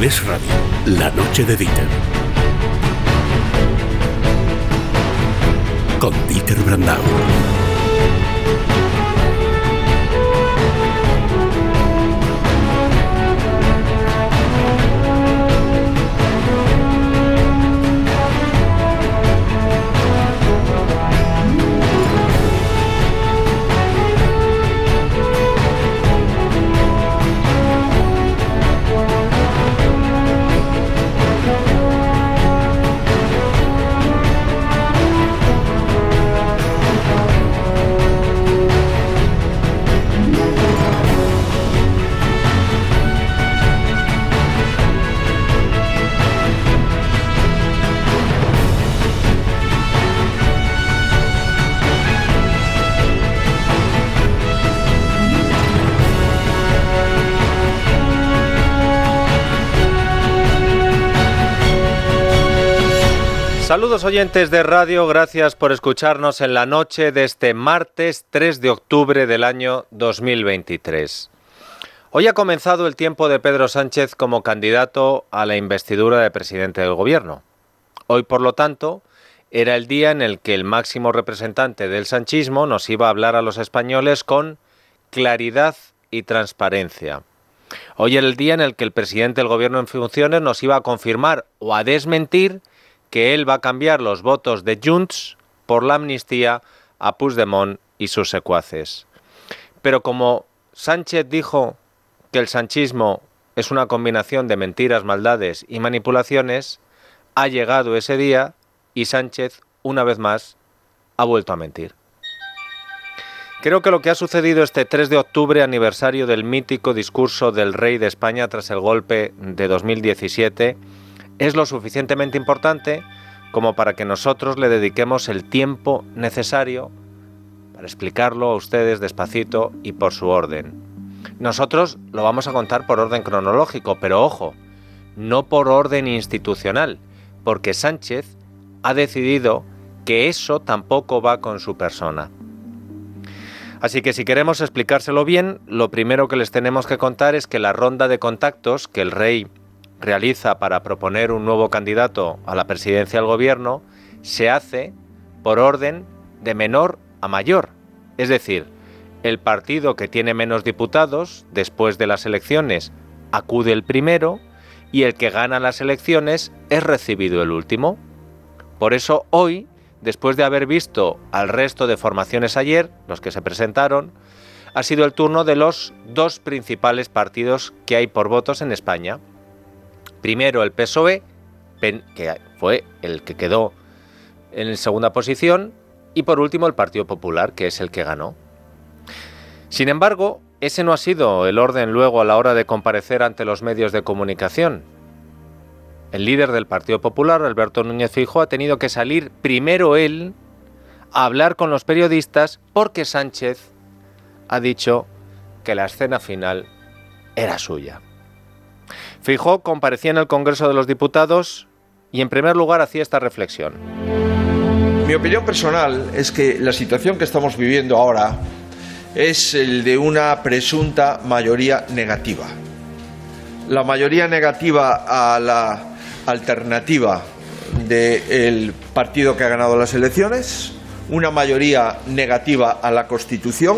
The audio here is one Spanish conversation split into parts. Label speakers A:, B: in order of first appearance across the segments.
A: Es Radio, la noche de Dieter. Con Dieter Brandau.
B: Saludos oyentes de radio, gracias por escucharnos en la noche de este martes 3 de octubre del año 2023. Hoy ha comenzado el tiempo de Pedro Sánchez como candidato a la investidura de presidente del gobierno. Hoy, por lo tanto, era el día en el que el máximo representante del sanchismo nos iba a hablar a los españoles con claridad y transparencia. Hoy era el día en el que el presidente del gobierno en funciones nos iba a confirmar o a desmentir que él va a cambiar los votos de Junts por la amnistía a Puigdemont y sus secuaces. Pero como Sánchez dijo que el sanchismo es una combinación de mentiras, maldades y manipulaciones, ha llegado ese día y Sánchez, una vez más, ha vuelto a mentir. Creo que lo que ha sucedido este 3 de octubre, aniversario del mítico discurso del rey de España tras el golpe de 2017, es lo suficientemente importante como para que nosotros le dediquemos el tiempo necesario para explicarlo a ustedes despacito y por su orden. Nosotros lo vamos a contar por orden cronológico, pero ojo, no por orden institucional, porque Sánchez ha decidido que eso tampoco va con su persona. Así que si queremos explicárselo bien, lo primero que les tenemos que contar es que la ronda de contactos que el rey realiza para proponer un nuevo candidato a la presidencia del gobierno se hace por orden de menor a mayor. Es decir, el partido que tiene menos diputados después de las elecciones acude el primero y el que gana las elecciones es recibido el último. Por eso hoy, después de haber visto al resto de formaciones ayer, los que se presentaron, ha sido el turno de los dos principales partidos que hay por votos en España, Primero el PSOE, que fue el que quedó en segunda posición, y por último el Partido Popular, que es el que ganó. Sin embargo, ese no ha sido el orden luego a la hora de comparecer ante los medios de comunicación. El líder del Partido Popular, Alberto Núñez Fijo, ha tenido que salir primero él a hablar con los periodistas porque Sánchez ha dicho que la escena final era suya. Fijó comparecía en el Congreso de los Diputados y en primer lugar hacía esta reflexión.
C: Mi opinión personal es que la situación que estamos viviendo ahora es el de una presunta mayoría negativa. La mayoría negativa a la alternativa del partido que ha ganado las elecciones, una mayoría negativa a la Constitución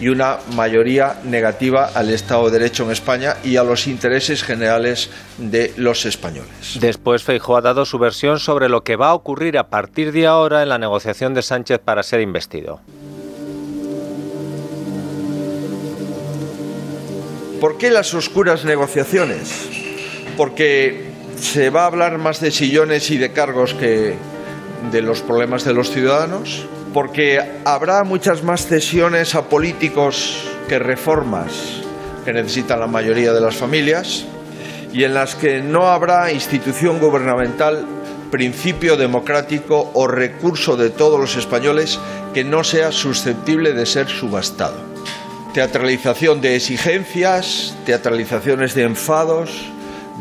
C: y una mayoría negativa al Estado de Derecho en España y a los intereses generales de los españoles.
B: Después Feijóo ha dado su versión sobre lo que va a ocurrir a partir de ahora en la negociación de Sánchez para ser investido.
C: ¿Por qué las oscuras negociaciones? Porque se va a hablar más de sillones y de cargos que de los problemas de los ciudadanos porque habrá muchas más cesiones a políticos que reformas que necesitan la mayoría de las familias y en las que no habrá institución gubernamental, principio democrático o recurso de todos los españoles que no sea susceptible de ser subastado. Teatralización de exigencias, teatralizaciones de enfados,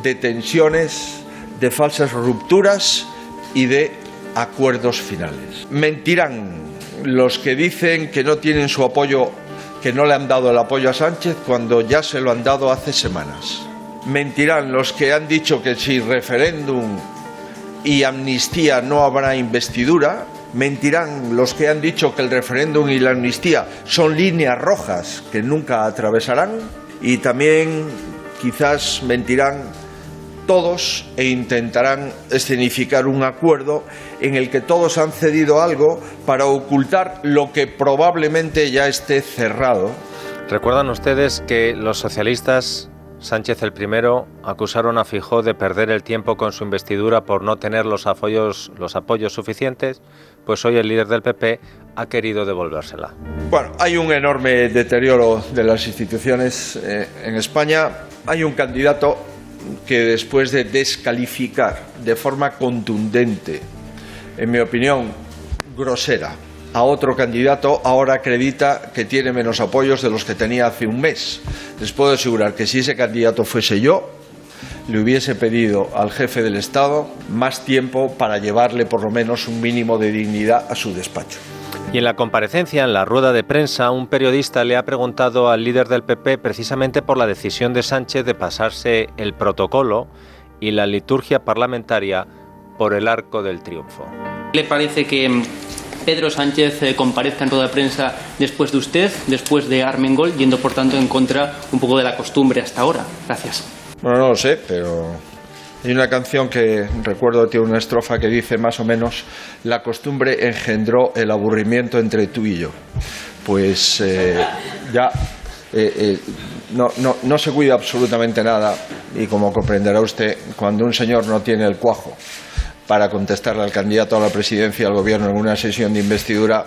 C: de tensiones, de falsas rupturas y de acuerdos finales. Mentirán los que dicen que no tienen su apoyo, que no le han dado el apoyo a Sánchez cuando ya se lo han dado hace semanas. Mentirán los que han dicho que si referéndum y amnistía no habrá investidura. Mentirán los que han dicho que el referéndum y la amnistía son líneas rojas que nunca atravesarán. Y también quizás mentirán todos e intentarán escenificar un acuerdo en el que todos han cedido algo para ocultar lo que probablemente ya esté cerrado.
B: ¿Recuerdan ustedes que los socialistas, Sánchez el primero, acusaron a Fijó de perder el tiempo con su investidura por no tener los apoyos, los apoyos suficientes? Pues hoy el líder del PP ha querido devolvérsela.
C: Bueno, hay un enorme deterioro de las instituciones eh, en España. Hay un candidato que después de descalificar de forma contundente, en mi opinión, grosera, a otro candidato, ahora acredita que tiene menos apoyos de los que tenía hace un mes. Les puedo asegurar que si ese candidato fuese yo, le hubiese pedido al jefe del Estado más tiempo para llevarle por lo menos un mínimo de dignidad a su despacho.
B: Y en la comparecencia, en la rueda de prensa, un periodista le ha preguntado al líder del PP precisamente por la decisión de Sánchez de pasarse el protocolo y la liturgia parlamentaria por el arco del triunfo.
D: ¿Le parece que mm, Pedro Sánchez eh, comparezca en toda prensa después de usted, después de Armengol, yendo por tanto en contra un poco de la costumbre hasta ahora? Gracias.
C: Bueno, no lo sé, pero hay una canción que recuerdo tiene una estrofa que dice más o menos la costumbre engendró el aburrimiento entre tú y yo. Pues eh, ya eh, eh, no, no, no se cuida absolutamente nada y como comprenderá usted, cuando un señor no tiene el cuajo para contestarle al candidato a la presidencia del gobierno en una sesión de investidura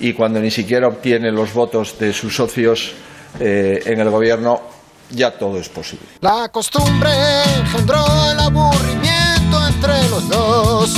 C: y cuando ni siquiera obtiene los votos de sus socios en el gobierno, ya todo es posible.
E: La costumbre engendró el aburrimiento entre los dos.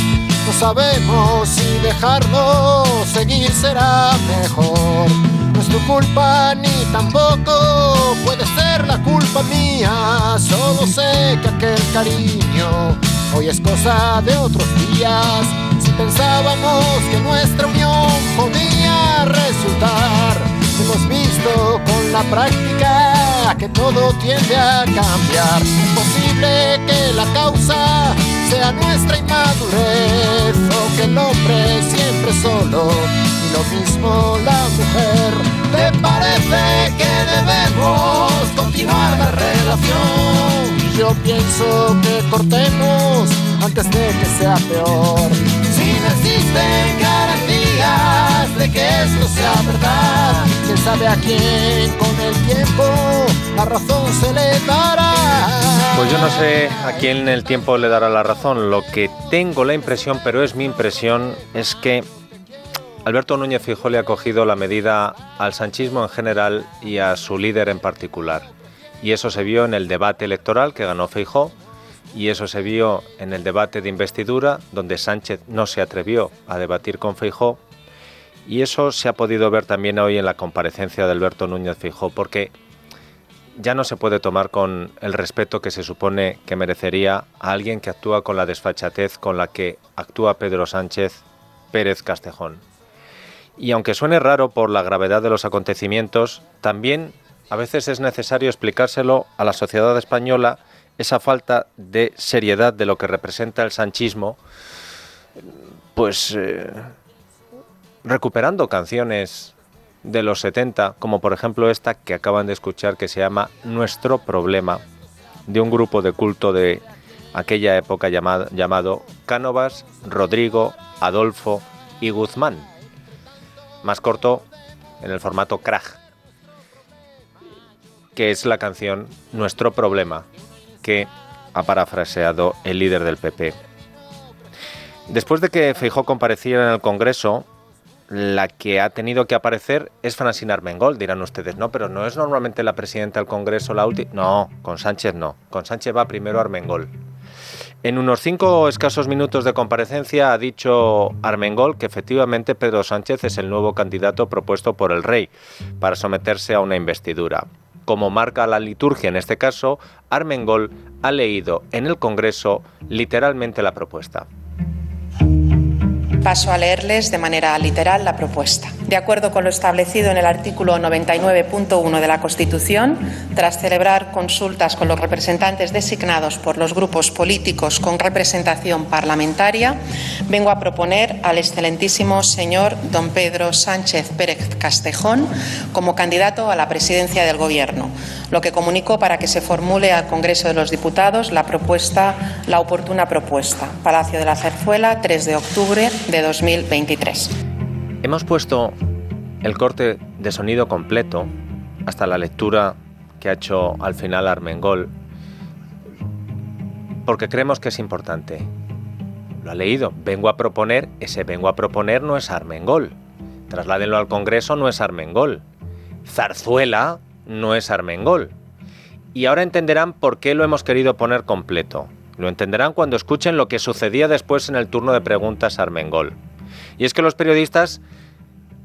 E: No sabemos si dejarlo seguir será mejor. No es tu culpa ni tampoco puede ser la culpa mía. Solo sé que aquel cariño hoy es cosa de otros días. Si pensábamos que nuestra unión podía resultar, hemos visto con la práctica que todo tiende a cambiar. Es posible que la causa sea nuestra inmadurez o que el hombre siempre solo y lo mismo la mujer. ¿Te parece que debemos continuar la relación? Yo pienso que cortemos antes de que sea peor. Si no existen garantías de que esto sea verdad, quién sabe a quién con el tiempo la razón se le dará.
B: Pues yo no sé a quién el tiempo le dará la razón. Lo que tengo la impresión, pero es mi impresión, es que Alberto Núñez Fijó le ha cogido la medida al sanchismo en general y a su líder en particular. Y eso se vio en el debate electoral que ganó Feijó y eso se vio en el debate de investidura donde Sánchez no se atrevió a debatir con Feijó y eso se ha podido ver también hoy en la comparecencia de Alberto Núñez Fijó porque ya no se puede tomar con el respeto que se supone que merecería a alguien que actúa con la desfachatez con la que actúa Pedro Sánchez Pérez Castejón. Y aunque suene raro por la gravedad de los acontecimientos, también a veces es necesario explicárselo a la sociedad española esa falta de seriedad de lo que representa el sanchismo, pues eh, recuperando canciones de los 70, como por ejemplo esta que acaban de escuchar que se llama Nuestro Problema, de un grupo de culto de aquella época llamado, llamado Cánovas, Rodrigo, Adolfo y Guzmán. Más corto en el formato Krag, que es la canción Nuestro Problema, que ha parafraseado el líder del PP. Después de que Feijó compareciera en el Congreso, la que ha tenido que aparecer es Francina Armengol. Dirán ustedes, no, pero no es normalmente la presidenta del Congreso la última. No, con Sánchez no. Con Sánchez va primero Armengol. En unos cinco escasos minutos de comparecencia ha dicho Armengol que efectivamente Pedro Sánchez es el nuevo candidato propuesto por el rey para someterse a una investidura. Como marca la liturgia en este caso, Armengol ha leído en el Congreso literalmente la propuesta.
F: Paso a leerles de manera literal la propuesta. De acuerdo con lo establecido en el artículo 99.1 de la Constitución, tras celebrar consultas con los representantes designados por los grupos políticos con representación parlamentaria, vengo a proponer al excelentísimo señor don Pedro Sánchez Pérez Castejón como candidato a la presidencia del Gobierno, lo que comunico para que se formule al Congreso de los Diputados la propuesta, la oportuna propuesta. Palacio de la Zarzuela, 3 de octubre de 2023.
B: Hemos puesto el corte de sonido completo hasta la lectura que ha hecho al final Armengol porque creemos que es importante. Lo ha leído. Vengo a proponer, ese vengo a proponer no es Armengol. Trasládenlo al Congreso, no es Armengol. Zarzuela no es Armengol. Y ahora entenderán por qué lo hemos querido poner completo. Lo entenderán cuando escuchen lo que sucedía después en el turno de preguntas a Armengol. Y es que los periodistas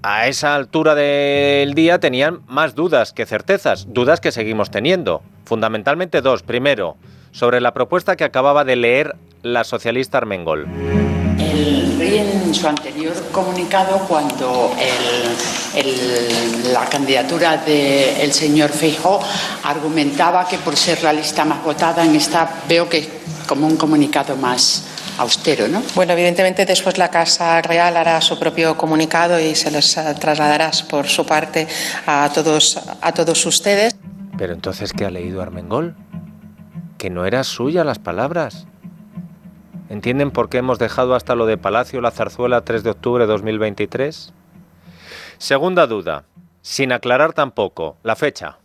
B: a esa altura del día tenían más dudas que certezas, dudas que seguimos teniendo. Fundamentalmente dos. Primero, sobre la propuesta que acababa de leer la socialista Armengol.
G: El rey en su anterior comunicado, cuando la candidatura del señor Feijóo argumentaba que por ser la lista más votada en esta, veo que como un comunicado más austero, ¿no?
F: Bueno, evidentemente después la Casa Real hará su propio comunicado y se les eh, trasladará por su parte a todos, a todos ustedes.
B: Pero entonces, ¿qué ha leído Armengol? Que no eran suyas las palabras. ¿Entienden por qué hemos dejado hasta lo de Palacio la Zarzuela 3 de octubre de 2023? Segunda duda, sin aclarar tampoco, la fecha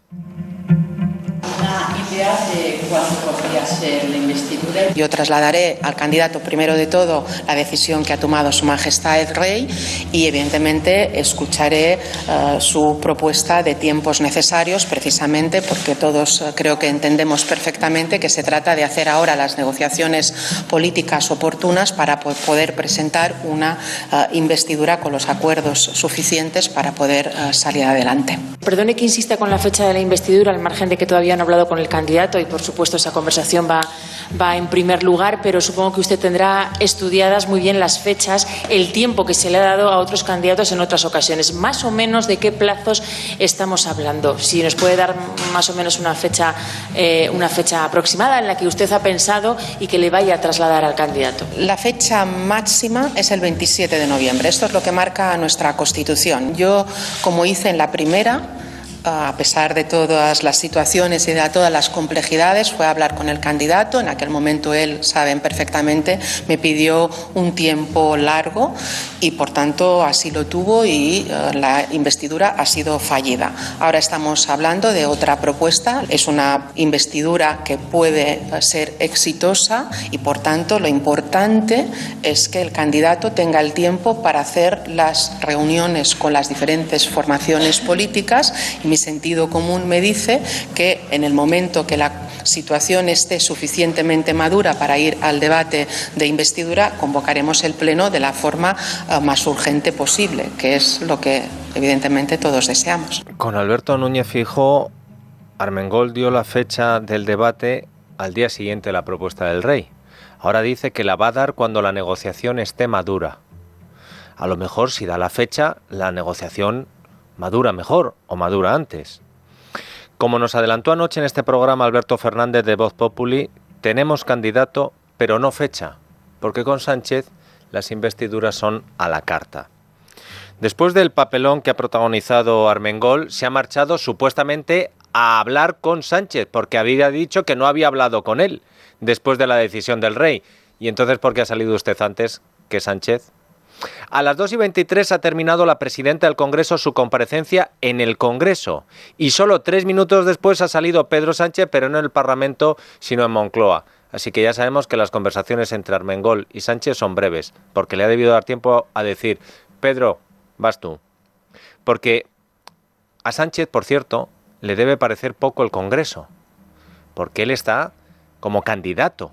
G: de cuándo podría ser la investidura.
F: Yo trasladaré al candidato, primero de todo, la decisión que ha tomado Su Majestad el Rey y, evidentemente, escucharé uh, su propuesta de tiempos necesarios, precisamente porque todos uh, creo que entendemos perfectamente que se trata de hacer ahora las negociaciones políticas oportunas para poder presentar una uh, investidura con los acuerdos suficientes para poder salir adelante.
H: Perdone que insista con la fecha de la investidura, al margen de que todavía no ha hablado con el candidato y, por supuesto, esa conversación va, va en primer lugar, pero supongo que usted tendrá estudiadas muy bien las fechas, el tiempo que se le ha dado a otros candidatos en otras ocasiones. Más o menos de qué plazos estamos hablando. Si nos puede dar más o menos una fecha, eh, una fecha aproximada en la que usted ha pensado y que le vaya a trasladar al candidato.
F: La fecha máxima es el 27 de noviembre. Esto es lo que marca nuestra Constitución. Yo, como hice en la primera, a pesar de todas las situaciones y de todas las complejidades, fue a hablar con el candidato. En aquel momento él, saben perfectamente, me pidió un tiempo largo y, por tanto, así lo tuvo y eh, la investidura ha sido fallida. Ahora estamos hablando de otra propuesta. Es una investidura que puede ser exitosa y, por tanto, lo importante es que el candidato tenga el tiempo para hacer las reuniones con las diferentes formaciones políticas y sentido común me dice que en el momento que la situación esté suficientemente madura para ir al debate de investidura, convocaremos el Pleno de la forma eh, más urgente posible, que es lo que evidentemente todos deseamos.
B: Con Alberto Núñez Fijo, Armengol dio la fecha del debate al día siguiente de la propuesta del rey. Ahora dice que la va a dar cuando la negociación esté madura. A lo mejor si da la fecha, la negociación madura mejor o madura antes. Como nos adelantó anoche en este programa Alberto Fernández de Voz Populi, tenemos candidato, pero no fecha, porque con Sánchez las investiduras son a la carta. Después del papelón que ha protagonizado Armengol, se ha marchado supuestamente a hablar con Sánchez, porque había dicho que no había hablado con él después de la decisión del rey. ¿Y entonces por qué ha salido usted antes que Sánchez? A las 2 y 23 ha terminado la presidenta del Congreso su comparecencia en el Congreso y solo tres minutos después ha salido Pedro Sánchez, pero no en el Parlamento, sino en Moncloa. Así que ya sabemos que las conversaciones entre Armengol y Sánchez son breves, porque le ha debido dar tiempo a decir, Pedro, vas tú. Porque a Sánchez, por cierto, le debe parecer poco el Congreso, porque él está como candidato.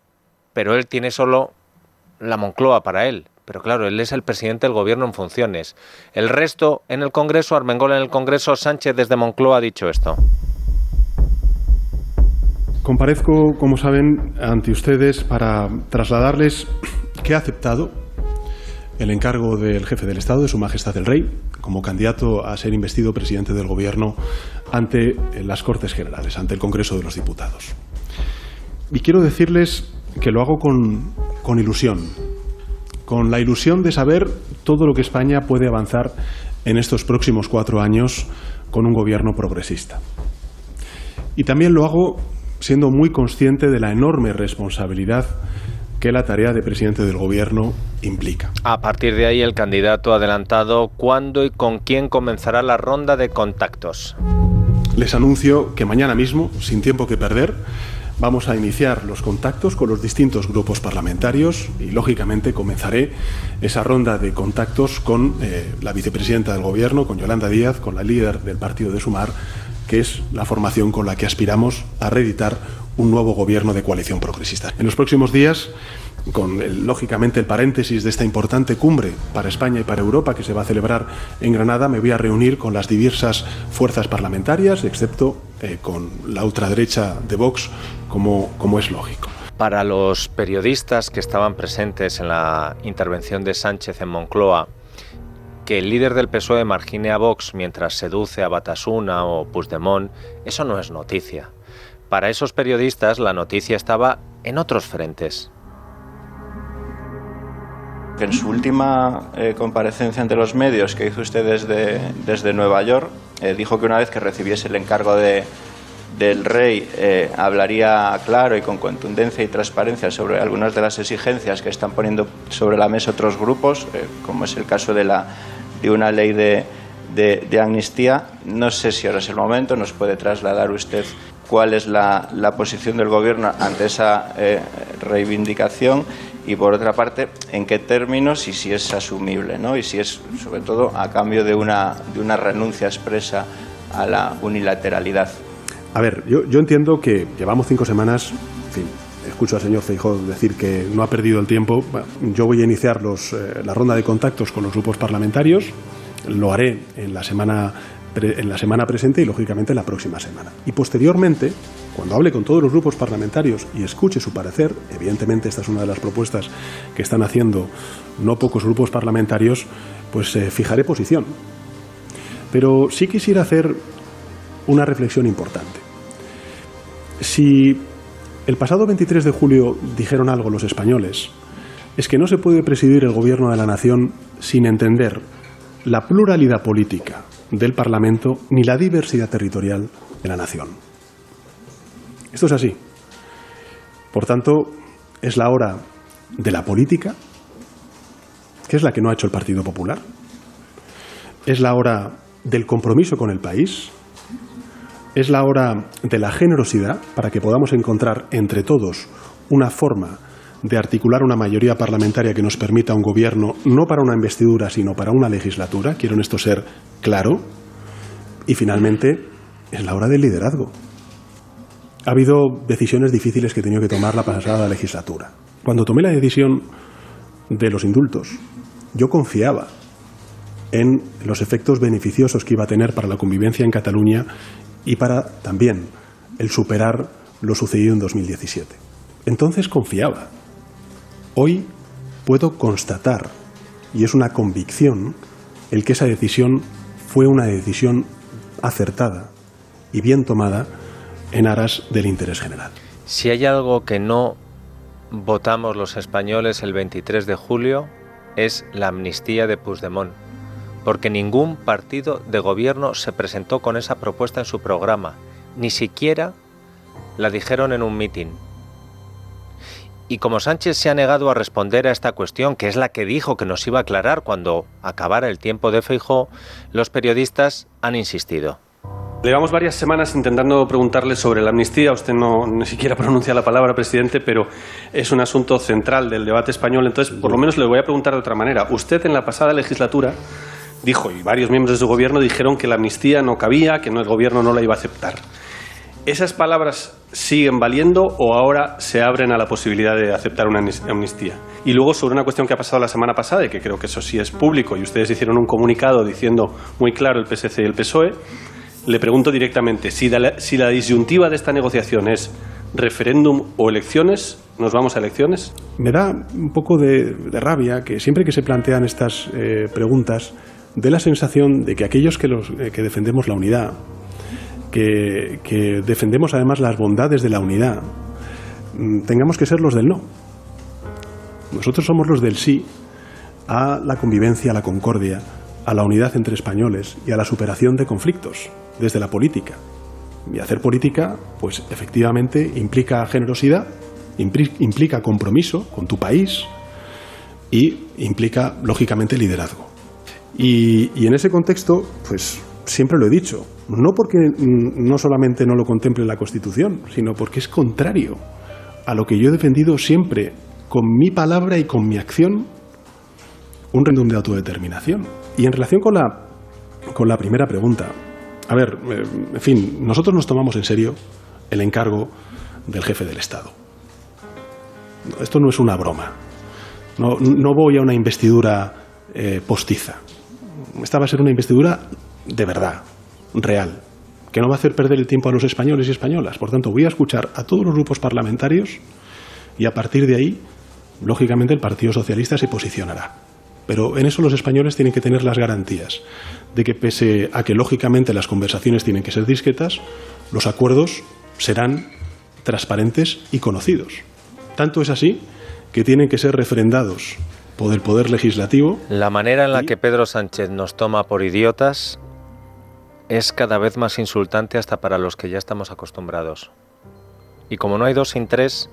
B: pero él tiene solo la Moncloa para él. Pero claro, él es el presidente del gobierno en funciones. El resto en el Congreso, Armengol en el Congreso, Sánchez desde Moncloa ha dicho esto.
I: Comparezco, como saben, ante ustedes para trasladarles que he aceptado el encargo del jefe del Estado, de Su Majestad el Rey, como candidato a ser investido presidente del Gobierno ante las Cortes Generales, ante el Congreso de los Diputados. Y quiero decirles que lo hago con, con ilusión, con la ilusión de saber todo lo que España puede avanzar en estos próximos cuatro años con un gobierno progresista. Y también lo hago siendo muy consciente de la enorme responsabilidad que la tarea de presidente del gobierno implica.
B: A partir de ahí, el candidato ha adelantado cuándo y con quién comenzará la ronda de contactos.
I: Les anuncio que mañana mismo, sin tiempo que perder, vamos a iniciar los contactos con los distintos grupos parlamentarios y, lógicamente, comenzaré esa ronda de contactos con eh, la vicepresidenta del Gobierno, con Yolanda Díaz, con la líder del partido de Sumar, que es la formación con la que aspiramos a reeditar un nuevo gobierno de coalición progresista. En los próximos días, con lógicamente el paréntesis de esta importante cumbre para España y para Europa que se va a celebrar en Granada, me voy a reunir con las diversas fuerzas parlamentarias, excepto eh, con la ultraderecha de Vox, como, como es lógico.
B: Para los periodistas que estaban presentes en la intervención de Sánchez en Moncloa, que el líder del PSOE margine a Vox mientras seduce a Batasuna o Puigdemont, eso no es noticia. Para esos periodistas la noticia estaba en otros frentes.
J: En su última eh, comparecencia ante los medios que hizo usted desde, desde Nueva York, eh, dijo que una vez que recibiese el encargo de, del rey eh, hablaría claro y con contundencia y transparencia sobre algunas de las exigencias que están poniendo sobre la mesa otros grupos, como es el caso de, la, de una ley de, de, de, amnistía. No sé si ahora es el momento, nos puede trasladar usted cuál es la, la posición del Gobierno ante esa reivindicación y, por otra parte, en qué términos y si es asumible, ¿no? y si es, sobre todo, a cambio de una, de una renuncia expresa a la unilateralidad.
I: A ver, yo, yo entiendo que llevamos cinco semanas, en fin, escucho al señor Feijóo decir que no ha perdido el tiempo. Yo voy a iniciar los, eh, la ronda de contactos con los grupos parlamentarios. Lo haré en la semana en la semana presente y lógicamente la próxima semana. Y posteriormente, cuando hable con todos los grupos parlamentarios y escuche su parecer, evidentemente esta es una de las propuestas que están haciendo no pocos grupos parlamentarios, pues eh, fijaré posición. Pero sí quisiera hacer una reflexión importante. Si el pasado 23 de julio dijeron algo los españoles, es que no se puede presidir el gobierno de la nación sin entender la pluralidad política del Parlamento ni la diversidad territorial de la nación. Esto es así. Por tanto, es la hora de la política, que es la que no ha hecho el Partido Popular. Es la hora del compromiso con el país, es la hora de la generosidad para que podamos encontrar entre todos una forma de articular una mayoría parlamentaria que nos permita un gobierno no para una investidura, sino para una legislatura. Quiero en esto ser claro. Y finalmente, es la hora del liderazgo. Ha habido decisiones difíciles que he tenido que tomar la pasada legislatura. Cuando tomé la decisión de los indultos, yo confiaba en los efectos beneficiosos que iba a tener para la convivencia en Cataluña y para también el superar lo sucedido en 2017. Entonces confiaba. Hoy puedo constatar, y es una convicción, el que esa decisión fue una decisión acertada y bien tomada en aras del interés general.
B: Si hay algo que no votamos los españoles el 23 de julio, es la amnistía de Puigdemont, porque ningún partido de gobierno se presentó con esa propuesta en su programa, ni siquiera la dijeron en un mitin. Y como Sánchez se ha negado a responder a esta cuestión, que es la que dijo que nos iba a aclarar cuando acabara el tiempo de Feijó, los periodistas han insistido.
K: Llevamos varias semanas intentando preguntarle sobre la amnistía. Usted no ni siquiera pronuncia la palabra, presidente, pero es un asunto central del debate español. Entonces, por lo menos le voy a preguntar de otra manera. Usted en la pasada legislatura dijo, y varios miembros de su gobierno dijeron que la amnistía no cabía, que no, el gobierno no la iba a aceptar. ¿Esas palabras siguen valiendo o ahora se abren a la posibilidad de aceptar una amnistía? Y luego sobre una cuestión que ha pasado la semana pasada, y que creo que eso sí es público, y ustedes hicieron un comunicado diciendo muy claro el PSC y el PSOE, le pregunto directamente, si la, disyuntiva de esta negociación es referéndum o elecciones, ¿nos vamos a elecciones?
I: Me da un poco de, rabia que siempre que se plantean estas eh, preguntas, dé la sensación de que aquellos que, los, eh, que defendemos la unidad, que, que, defendemos además las bondades de la unidad, mm, tengamos que ser los del no. Nosotros somos los del sí a la convivencia, a la concordia, a la unidad entre españoles y a la superación de conflictos desde la política. Y hacer política, pues efectivamente implica generosidad, implica compromiso con tu país y implica, lógicamente, liderazgo. Y, y en ese contexto, pues siempre lo he dicho, no porque no solamente no lo contemple la Constitución, sino porque es contrario a lo que yo he defendido siempre, con mi palabra y con mi acción, un referéndum de autodeterminación. Y en relación con la, con la primera pregunta, a ver, eh, en fin, nosotros nos tomamos en serio el encargo del jefe del Estado. Esto no es una broma. No, voy a una investidura eh, postiza. Esta va a ser una investidura de verdad, real, que no va a hacer perder el tiempo a los españoles y españolas. Por tanto, voy a escuchar a todos los grupos parlamentarios y a partir de ahí, lógicamente, el Partido Socialista se posicionará. Pero en eso los españoles tienen que tener las garantías de que pese a que lógicamente las conversaciones tienen que ser discretas, los acuerdos serán transparentes y conocidos. Tanto es así que tienen que ser refrendados por el Poder Legislativo.
B: La manera en la que Pedro Sánchez nos toma por idiotas es cada vez más insultante hasta para los que ya estamos acostumbrados. Y como no hay dos sin tres,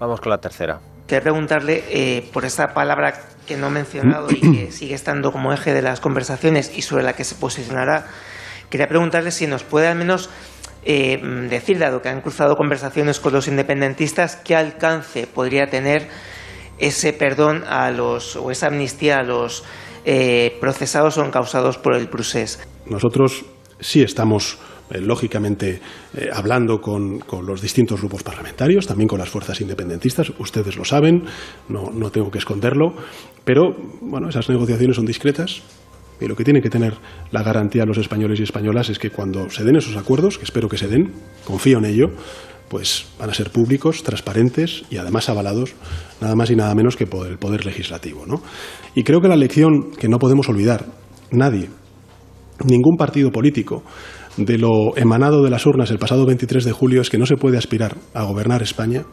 B: vamos con la tercera.
L: Quería preguntarle eh, por esa palabra que no he mencionado y que sigue estando como eje de las conversaciones y sobre la que se posicionará. Quería preguntarle si nos puede al menos eh, decir, dado que han cruzado conversaciones con los independentistas, qué alcance podría tener ese perdón a los o esa amnistía a los eh, procesados o encausados por el procés.
I: Nosotros sí estamos lógicamente eh, hablando con, los distintos grupos parlamentarios, también con las fuerzas independentistas, ustedes lo saben, no, no tengo que esconderlo, pero bueno, esas negociaciones son discretas, y lo que tiene que tener la garantía los españoles y españolas es que cuando se den esos acuerdos, que espero que se den, confío en ello, pues van a ser públicos, transparentes y además avalados nada más y nada menos que por el poder legislativo. ¿no? Y creo que la lección que no podemos olvidar, nadie, ningún partido político, de lo emanado de las urnas el pasado 23 de julio es que no se puede aspirar a gobernar España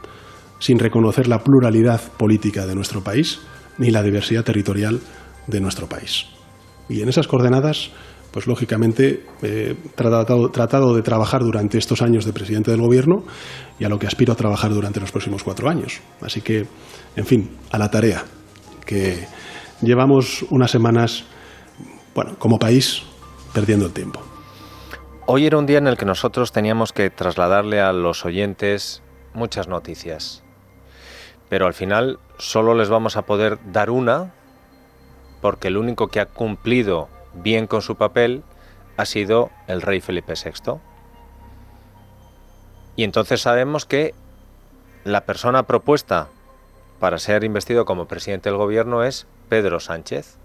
I: sin reconocer la pluralidad política de nuestro país ni la diversidad territorial de nuestro país. Y en esas coordenadas, pues lógicamente he tratado, tratado, de trabajar durante estos años de presidente del Gobierno y a lo que aspiro a trabajar durante los próximos cuatro años. Así que, en fin, a la tarea, que llevamos unas semanas, bueno, como país, perdiendo el tiempo.
B: Hoy era un día en el que nosotros teníamos que trasladarle a los oyentes muchas noticias. Pero al final solo les vamos a poder dar una porque el único que ha cumplido bien con su papel ha sido el rey Felipe VI. Y entonces sabemos que la persona propuesta para ser investido como presidente del gobierno es Pedro Sánchez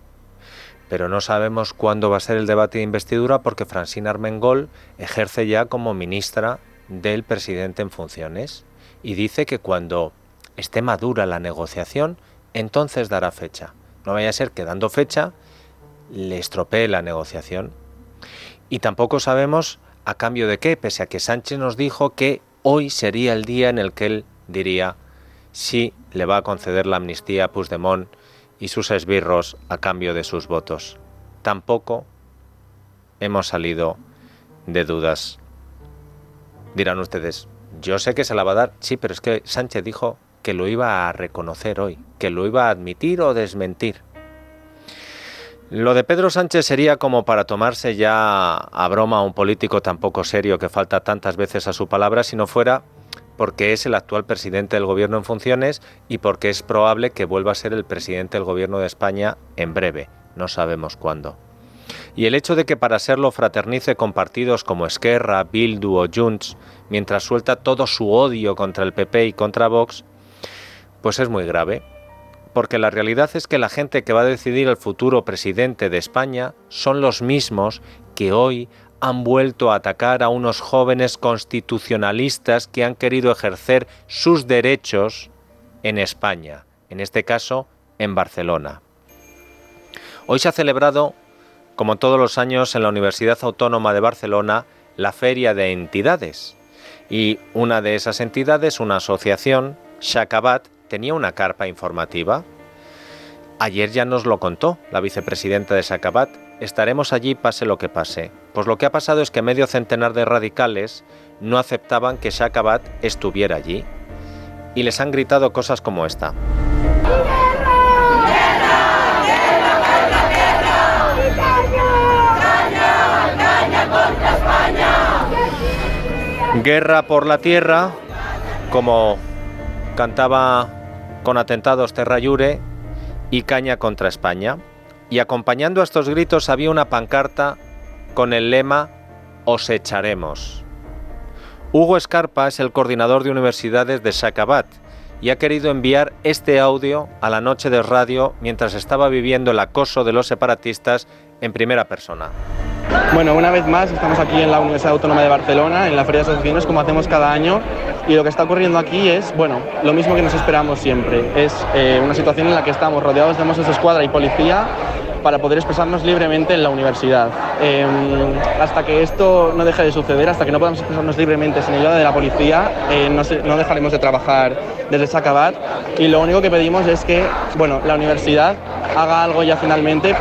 B: pero no sabemos cuándo va a ser el debate de investidura porque Francina Armengol ejerce ya como ministra del presidente en funciones y dice que cuando esté madura la negociación, entonces dará fecha. No vaya a ser que dando fecha le estropee la negociación. Y tampoco sabemos a cambio de qué, pese a que Sánchez nos dijo que hoy sería el día en el que él diría si le va a conceder la amnistía a Puigdemont y sus esbirros a cambio de sus votos. Tampoco hemos salido de dudas. Dirán ustedes, yo sé que se la va a dar, sí, pero es que Sánchez dijo que lo iba a reconocer hoy, que lo iba a admitir o desmentir. Lo de Pedro Sánchez sería como para tomarse ya a broma a un político tan poco serio que falta tantas veces a su palabra si no fuera porque es el actual presidente del gobierno en funciones y porque es probable que vuelva a ser el presidente del gobierno de España en breve, no sabemos cuándo. Y el hecho de que para serlo fraternice con partidos como Esquerra, Bildu o Junts, mientras suelta todo su odio contra el PP y contra Vox, pues es muy grave porque la realidad es que la gente que va a decidir el futuro presidente de España son los mismos que hoy han vuelto a atacar a unos jóvenes constitucionalistas que han querido ejercer sus derechos en España, en este caso en Barcelona. Hoy se ha celebrado, como todos los años, en la Universidad Autónoma de Barcelona, la Feria de Entidades. Y una de esas entidades, una asociación, Shakabat, tenía una carpa informativa. Ayer ya nos lo contó la vicepresidenta de Sacabat. Estaremos allí pase lo que pase. Pues lo que ha pasado es que medio centenar de radicales no aceptaban que Shakabat estuviera allí. Y les han gritado cosas como esta. Guerra por la tierra, como cantaba con atentados Terrayure y Caña contra España. Y acompañando a estos gritos había una pancarta con el lema Os echaremos. Hugo Escarpa es el coordinador de universidades de Sacabat y ha querido enviar este audio a la noche de radio mientras estaba viviendo el acoso de los separatistas en primera persona.
M: Bueno, una vez más estamos aquí en la Universidad Autónoma de Barcelona, en la Feria de Asociaciones, como hacemos cada año, y lo que está ocurriendo aquí es, bueno, lo mismo que nos esperamos siempre. Es eh, una situación en la que estamos rodeados de mozos de escuadra y policía para poder expresarnos libremente en la universidad. Em, hasta que esto no deje de suceder, hasta que no podamos expresarnos libremente sin ayuda de la policía, eh, no, dejaremos de trabajar desde Sacabat y lo único que pedimos es que bueno, la universidad haga algo ya finalmente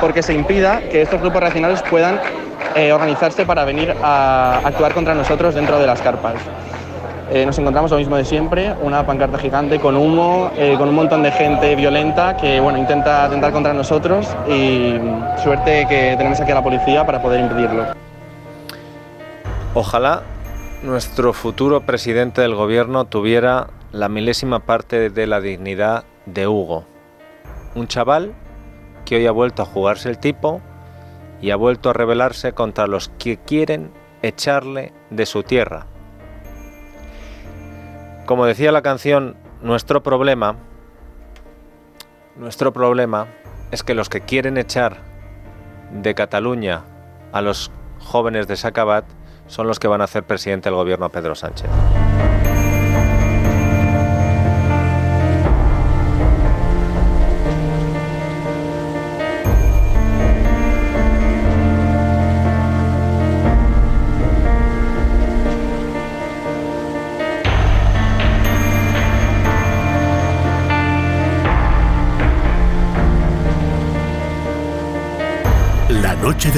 M: porque se impida que estos grupos regionales puedan eh, organizarse para venir a actuar contra nosotros dentro de las carpas. Eh, nos encontramos lo mismo de siempre, una pancarta gigante con humo, eh, con un montón de gente violenta que bueno, intenta atentar contra nosotros y suerte que tenemos aquí a la policía para poder impedirlo.
B: Ojalá nuestro futuro presidente del gobierno tuviera la milésima parte de la dignidad de Hugo, un chaval que hoy ha vuelto a jugarse el tipo y ha vuelto a rebelarse contra los que quieren echarle de su tierra como decía la canción, nuestro problema, nuestro problema es que los que quieren echar de Cataluña a los jóvenes de Sacabat son los que van a hacer presidente del gobierno Pedro Sánchez.